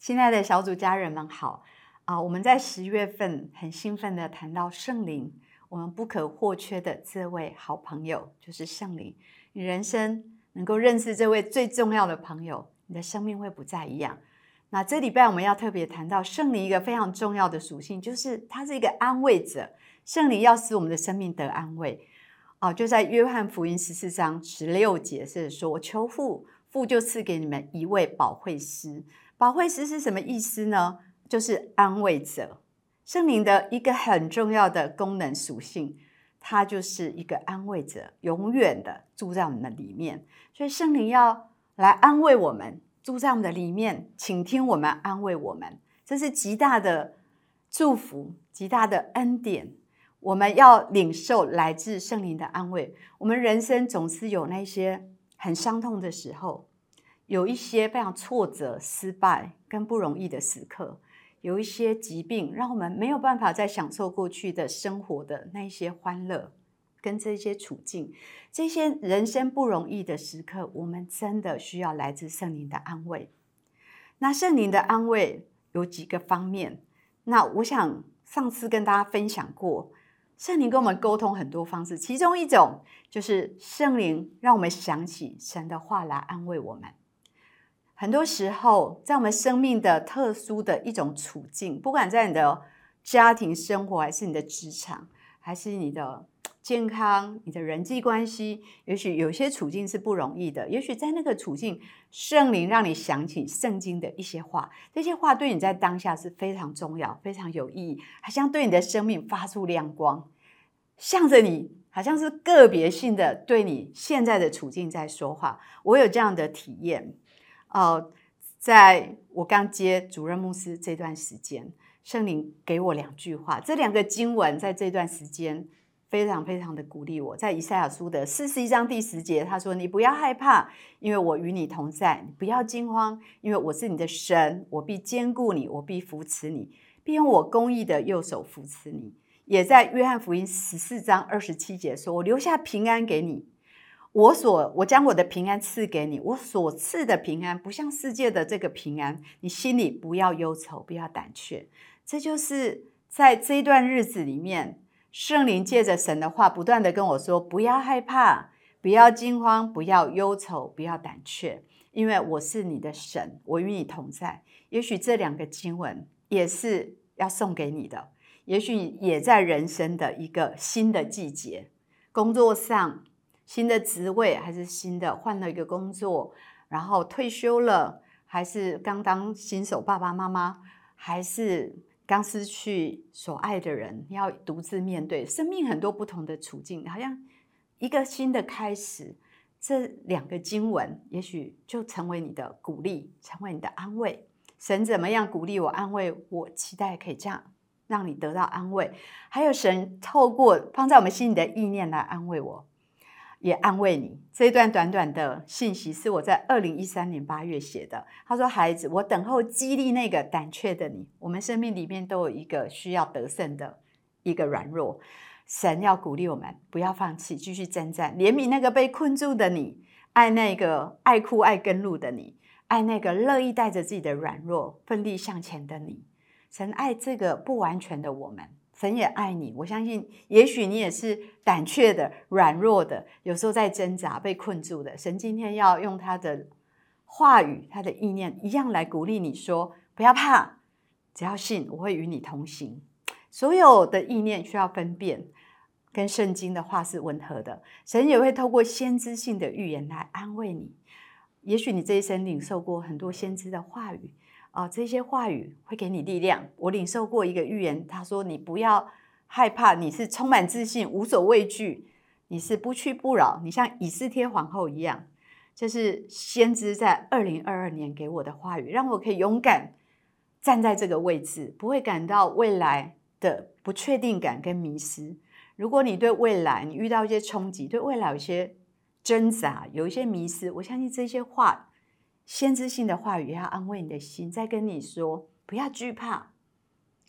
亲爱的小组家人们好啊！我们在十月份很兴奋的谈到圣灵，我们不可或缺的这位好朋友就是圣灵。你人生能够认识这位最重要的朋友，你的生命会不再一样。那这礼拜我们要特别谈到圣灵一个非常重要的属性，就是它是一个安慰者。圣灵要使我们的生命得安慰哦，就在约翰福音十四章十六节是说：“我求父，父就赐给你们一位保惠师。”保惠师是什么意思呢？就是安慰者。圣灵的一个很重要的功能属性，它就是一个安慰者，永远的住在我们的里面。所以圣灵要来安慰我们，住在我们的里面，请听我们安慰我们，这是极大的祝福，极大的恩典。我们要领受来自圣灵的安慰。我们人生总是有那些很伤痛的时候。有一些非常挫折、失败跟不容易的时刻，有一些疾病让我们没有办法再享受过去的生活的那些欢乐跟这些处境，这些人生不容易的时刻，我们真的需要来自圣灵的安慰。那圣灵的安慰有几个方面，那我想上次跟大家分享过，圣灵跟我们沟通很多方式，其中一种就是圣灵让我们想起神的话来安慰我们。很多时候，在我们生命的特殊的一种处境，不管在你的家庭生活，还是你的职场，还是你的健康、你的人际关系，也许有些处境是不容易的。也许在那个处境，圣灵让你想起圣经的一些话，这些话对你在当下是非常重要、非常有意义，好像对你的生命发出亮光，向着你，好像是个别性的对你现在的处境在说话。我有这样的体验。哦，在我刚接主任牧师这段时间，圣灵给我两句话，这两个经文在这段时间非常非常的鼓励我。在以赛亚书的四十一章第十节，他说：“你不要害怕，因为我与你同在；你不要惊慌，因为我是你的神，我必兼顾你，我必扶持你，并用我公义的右手扶持你。”也在约翰福音十四章二十七节说：“我留下平安给你。”我所我将我的平安赐给你，我所赐的平安不像世界的这个平安，你心里不要忧愁，不要胆怯。这就是在这一段日子里面，圣灵借着神的话，不断的跟我说：不要害怕，不要惊慌，不要忧愁，不要胆怯，因为我是你的神，我与你同在。也许这两个经文也是要送给你的，也许也在人生的一个新的季节，工作上。新的职位还是新的换了一个工作，然后退休了，还是刚当新手爸爸妈妈，还是刚失去所爱的人，要独自面对生命很多不同的处境，好像一个新的开始。这两个经文也许就成为你的鼓励，成为你的安慰。神怎么样鼓励我、安慰我？期待可以这样让你得到安慰。还有神透过放在我们心里的意念来安慰我。也安慰你。这一段短短的信息是我在二零一三年八月写的。他说：“孩子，我等候激励那个胆怯的你。我们生命里面都有一个需要得胜的一个软弱，神要鼓励我们，不要放弃，继续征战，怜悯那个被困住的你，爱那个爱哭爱跟路的你，爱那个乐意带着自己的软弱奋力向前的你。神爱这个不完全的我们。”神也爱你，我相信，也许你也是胆怯的、软弱的，有时候在挣扎、被困住的。神今天要用他的话语、他的意念一样来鼓励你说：不要怕，只要信，我会与你同行。所有的意念需要分辨，跟圣经的话是吻合的。神也会透过先知性的预言来安慰你。也许你这一生领受过很多先知的话语。啊，这些话语会给你力量。我领受过一个预言，他说：“你不要害怕，你是充满自信，无所畏惧，你是不屈不挠，你像以斯帖皇后一样。”这是先知在二零二二年给我的话语，让我可以勇敢站在这个位置，不会感到未来的不确定感跟迷失。如果你对未来你遇到一些冲击，对未来有一些挣扎，有一些迷失，我相信这些话。先知性的话语要安慰你的心，在跟你说不要惧怕，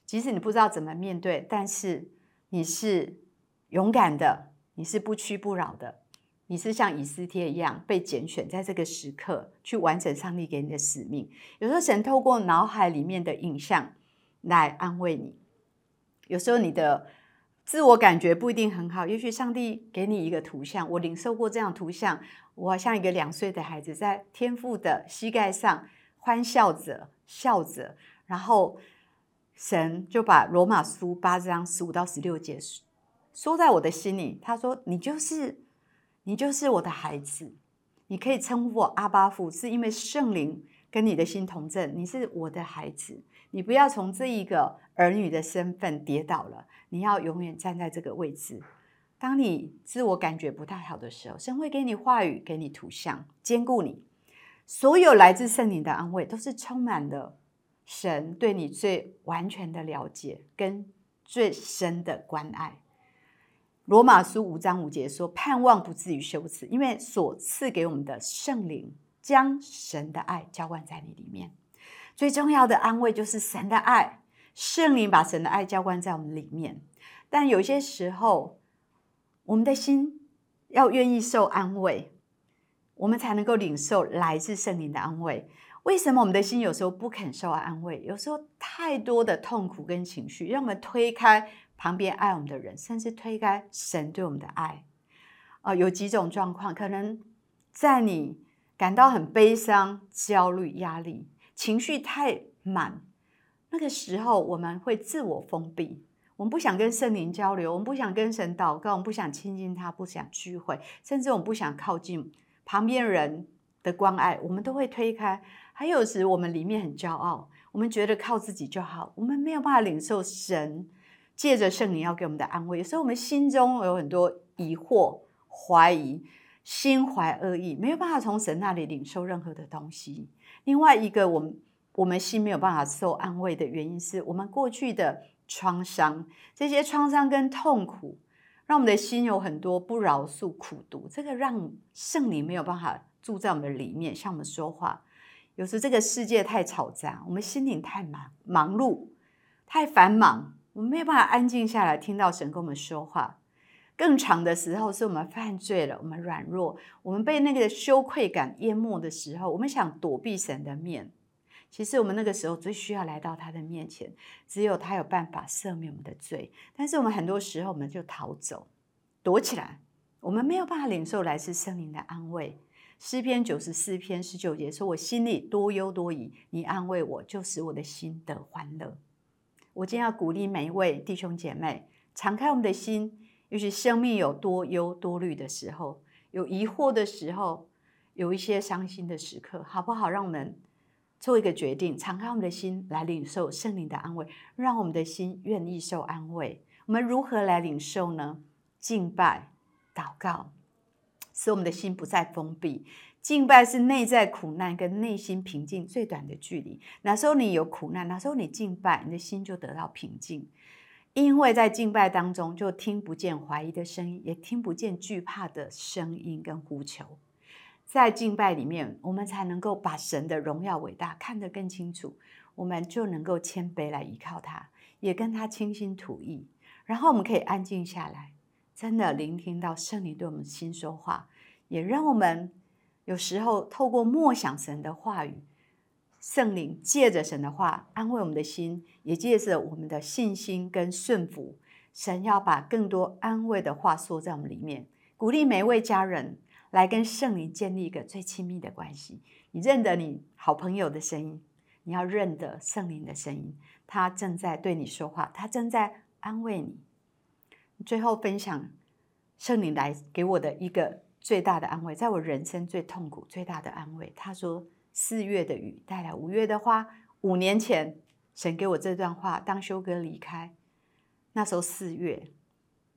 即使你不知道怎么面对，但是你是勇敢的，你是不屈不挠的，你是像以斯帖一样被拣选，在这个时刻去完成上帝给你的使命。有时候神透过脑海里面的影像来安慰你，有时候你的自我感觉不一定很好，也许上帝给你一个图像，我领受过这样图像，我像一个两岁的孩子在天父的膝盖上欢笑着笑着，然后神就把罗马书八章十五到十六节。说在我的心里，他说：“你就是，你就是我的孩子，你可以称呼我阿巴父，是因为圣灵跟你的心同证，你是我的孩子。你不要从这一个儿女的身份跌倒了，你要永远站在这个位置。当你自我感觉不太好的时候，神会给你话语，给你图像，兼顾你。所有来自圣灵的安慰，都是充满了神对你最完全的了解跟最深的关爱。”罗马书五章五节说：“盼望不至于羞耻，因为所赐给我们的圣灵将神的爱浇灌在你里面。最重要的安慰就是神的爱，圣灵把神的爱浇灌在我们里面。但有些时候，我们的心要愿意受安慰，我们才能够领受来自圣灵的安慰。为什么我们的心有时候不肯受安慰？有时候太多的痛苦跟情绪，让我们推开。”旁边爱我们的人，甚至推开神对我们的爱，啊，有几种状况，可能在你感到很悲伤、焦虑、压力、情绪太满那个时候，我们会自我封闭，我们不想跟圣灵交流，我们不想跟神祷告，我们不想亲近他，不想聚会，甚至我们不想靠近旁边人的关爱，我们都会推开。还有时我们里面很骄傲，我们觉得靠自己就好，我们没有办法领受神。借着圣灵要给我们的安慰，所以我们心中有很多疑惑、怀疑，心怀恶意，没有办法从神那里领受任何的东西。另外一个，我们我们心没有办法受安慰的原因，是我们过去的创伤，这些创伤跟痛苦，让我们的心有很多不饶恕、苦毒，这个让圣灵没有办法住在我们的里面，向我们说话。有时这个世界太嘈杂，我们心灵太忙忙碌，太繁忙。我们没有办法安静下来听到神跟我们说话。更长的时候是我们犯罪了，我们软弱，我们被那个羞愧感淹没的时候，我们想躲避神的面。其实我们那个时候最需要来到他的面前，只有他有办法赦免我们的罪。但是我们很多时候我们就逃走，躲起来，我们没有办法领受来自圣灵的安慰。诗篇九十四篇十九节说：“我心里多忧多疑，你安慰我，就使我的心得欢乐。”我今天要鼓励每一位弟兄姐妹，敞开我们的心。也许生命有多忧多虑的时候，有疑惑的时候，有一些伤心的时刻，好不好？让我们做一个决定，敞开我们的心来领受圣灵的安慰，让我们的心愿意受安慰。我们如何来领受呢？敬拜、祷告，使我们的心不再封闭。敬拜是内在苦难跟内心平静最短的距离。哪时候你有苦难，哪时候你敬拜，你的心就得到平静。因为在敬拜当中，就听不见怀疑的声音，也听不见惧怕的声音跟呼求。在敬拜里面，我们才能够把神的荣耀伟大看得更清楚，我们就能够谦卑来依靠他，也跟他倾心吐意。然后我们可以安静下来，真的聆听到圣灵对我们心说话，也让我们。有时候透过默想神的话语，圣灵借着神的话安慰我们的心，也借着我们的信心跟顺服，神要把更多安慰的话说在我们里面，鼓励每一位家人来跟圣灵建立一个最亲密的关系。你认得你好朋友的声音，你要认得圣灵的声音，他正在对你说话，他正在安慰你。最后分享圣灵来给我的一个。最大的安慰，在我人生最痛苦、最大的安慰。他说：“四月的雨带来五月的花。”五年前，神给我这段话，当修哥离开，那时候四月，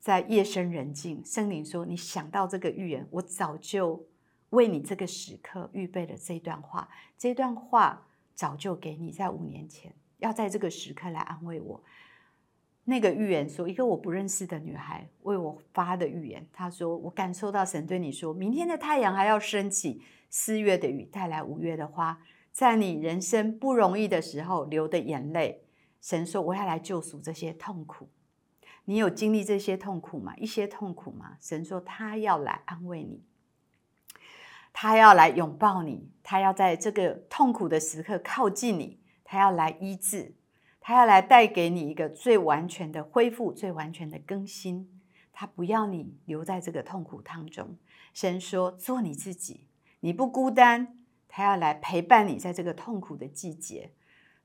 在夜深人静，圣灵说：“你想到这个预言，我早就为你这个时刻预备了这段话。这段话早就给你，在五年前，要在这个时刻来安慰我。”那个预言说，一个我不认识的女孩为我发的预言。她说：“我感受到神对你说，明天的太阳还要升起，四月的雨带来五月的花。在你人生不容易的时候流的眼泪，神说我要来救赎这些痛苦。你有经历这些痛苦吗？一些痛苦吗？神说他要来安慰你。他要来拥抱你，他要在这个痛苦的时刻靠近你，他要来医治，他要来带给你一个最完全的恢复、最完全的更新。他不要你留在这个痛苦当中。神说：“做你自己，你不孤单。”他要来陪伴你在这个痛苦的季节。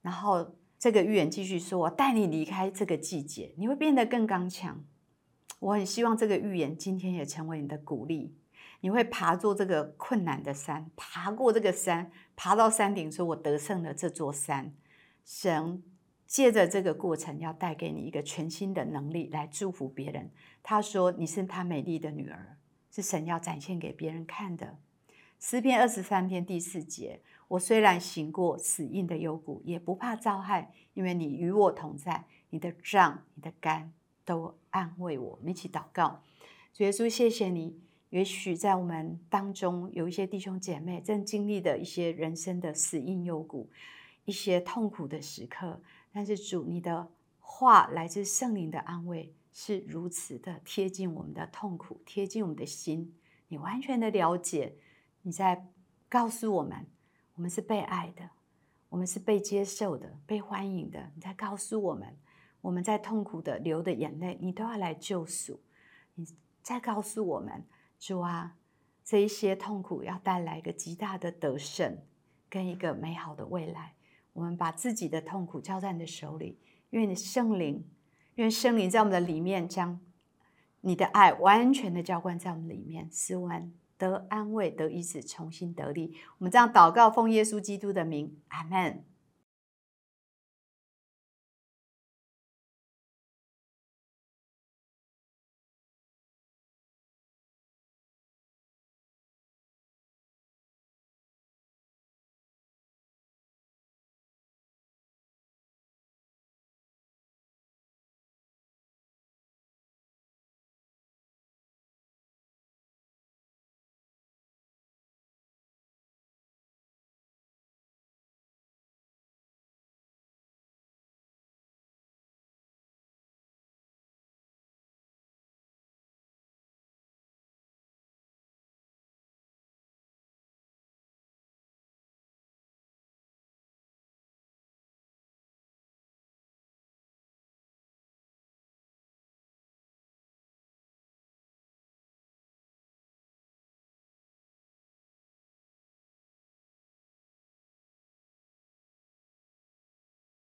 然后这个预言继续说：“我带你离开这个季节，你会变得更刚强。”我很希望这个预言今天也成为你的鼓励。你会爬过这个困难的山，爬过这个山，爬到山顶，说：“我得胜了这座山。”神借着这个过程，要带给你一个全新的能力来祝福别人。他说：“你是他美丽的女儿，是神要展现给别人看的。”诗篇二十三篇第四节：“我虽然行过死荫的幽谷，也不怕遭害，因为你与我同在，你的杖、你的肝都安慰我。”我们一起祷告，主耶稣，谢谢你。也许在我们当中有一些弟兄姐妹正经历的一些人生的死荫幽谷，一些痛苦的时刻。但是主，你的话来自圣灵的安慰是如此的贴近我们的痛苦，贴近我们的心。你完全的了解，你在告诉我们，我们是被爱的，我们是被接受的，被欢迎的。你在告诉我们，我们在痛苦的流的眼泪，你都要来救赎。你在告诉我们。主啊，这一些痛苦要带来一个极大的得胜，跟一个美好的未来。我们把自己的痛苦交在你的手里，愿你圣灵，愿圣灵在我们的里面，将你的爱完全的浇灌在我们里面，使我们得安慰，得医治，重新得力。我们这样祷告，奉耶稣基督的名，阿门。